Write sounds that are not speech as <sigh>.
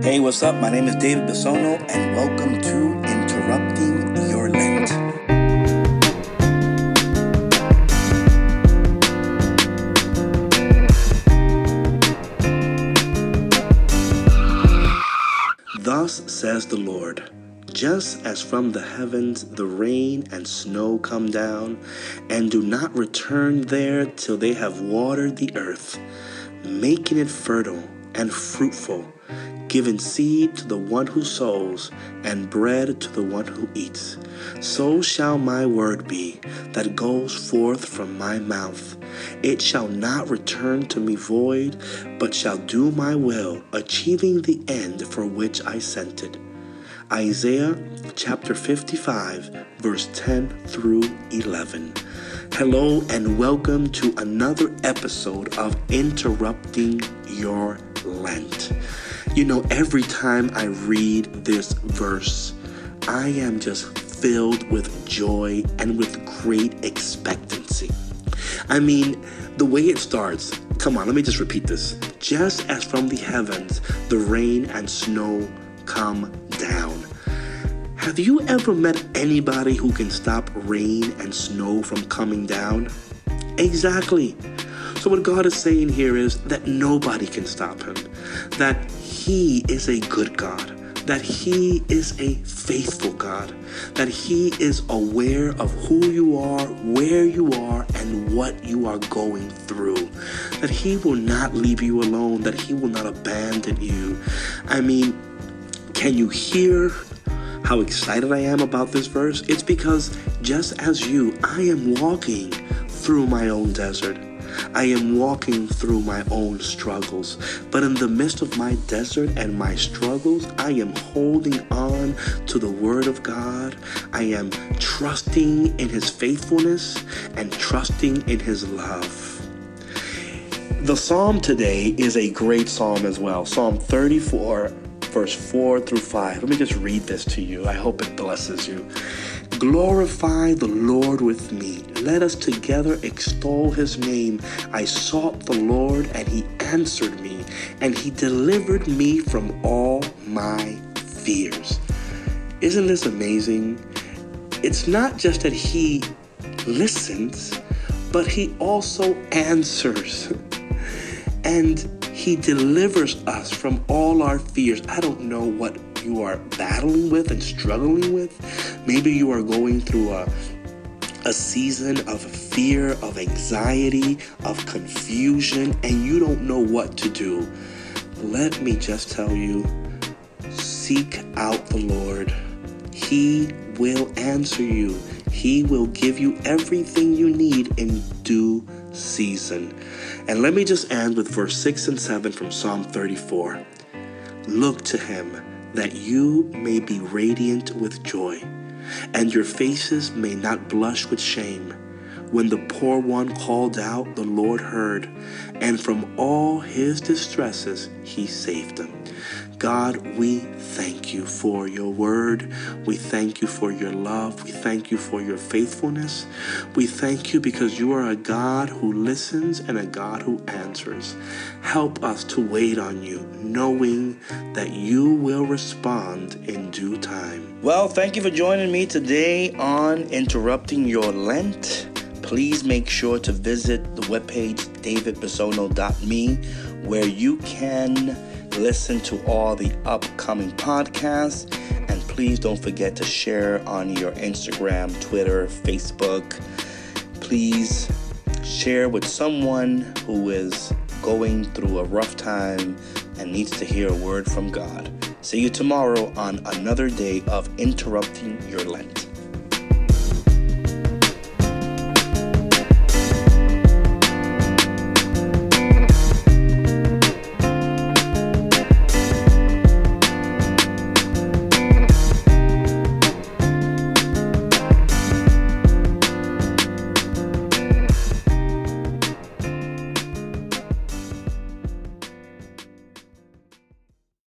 Hey, what's up? My name is David Bisono, and welcome to Interrupting Your Lent. Thus says the Lord. Just as from the heavens the rain and snow come down, and do not return there till they have watered the earth, making it fertile and fruitful, giving seed to the one who sows, and bread to the one who eats. So shall my word be that goes forth from my mouth. It shall not return to me void, but shall do my will, achieving the end for which I sent it. Isaiah chapter 55, verse 10 through 11. Hello, and welcome to another episode of Interrupting Your Lent. You know, every time I read this verse, I am just filled with joy and with great expectancy. I mean, the way it starts, come on, let me just repeat this. Just as from the heavens the rain and snow come down. Have you ever met anybody who can stop rain and snow from coming down? Exactly. So, what God is saying here is that nobody can stop him, that He is a good God, that He is a faithful God, that He is aware of who you are, where you are, and what you are going through, that He will not leave you alone, that He will not abandon you. I mean, can you hear how excited I am about this verse? It's because just as you, I am walking through my own desert. I am walking through my own struggles. But in the midst of my desert and my struggles, I am holding on to the Word of God. I am trusting in His faithfulness and trusting in His love. The psalm today is a great psalm as well. Psalm 34, verse 4 through 5. Let me just read this to you. I hope it blesses you. Glorify the Lord with me. Let us together extol his name. I sought the Lord, and he answered me, and he delivered me from all my fears. Isn't this amazing? It's not just that he listens, but he also answers. <laughs> and he delivers us from all our fears. I don't know what you are battling with and struggling with. Maybe you are going through a a season of fear, of anxiety, of confusion, and you don't know what to do. Let me just tell you seek out the Lord. He will answer you, He will give you everything you need in due season. And let me just end with verse 6 and 7 from Psalm 34. Look to Him that you may be radiant with joy, and your faces may not blush with shame. When the poor one called out, the Lord heard, and from all his distresses he saved him. God, we thank you for your word. We thank you for your love. We thank you for your faithfulness. We thank you because you are a God who listens and a God who answers. Help us to wait on you, knowing that you will respond in due time. Well, thank you for joining me today on Interrupting Your Lent. Please make sure to visit the webpage davidbisono.me where you can listen to all the upcoming podcasts. And please don't forget to share on your Instagram, Twitter, Facebook. Please share with someone who is going through a rough time and needs to hear a word from God. See you tomorrow on another day of interrupting your Lent.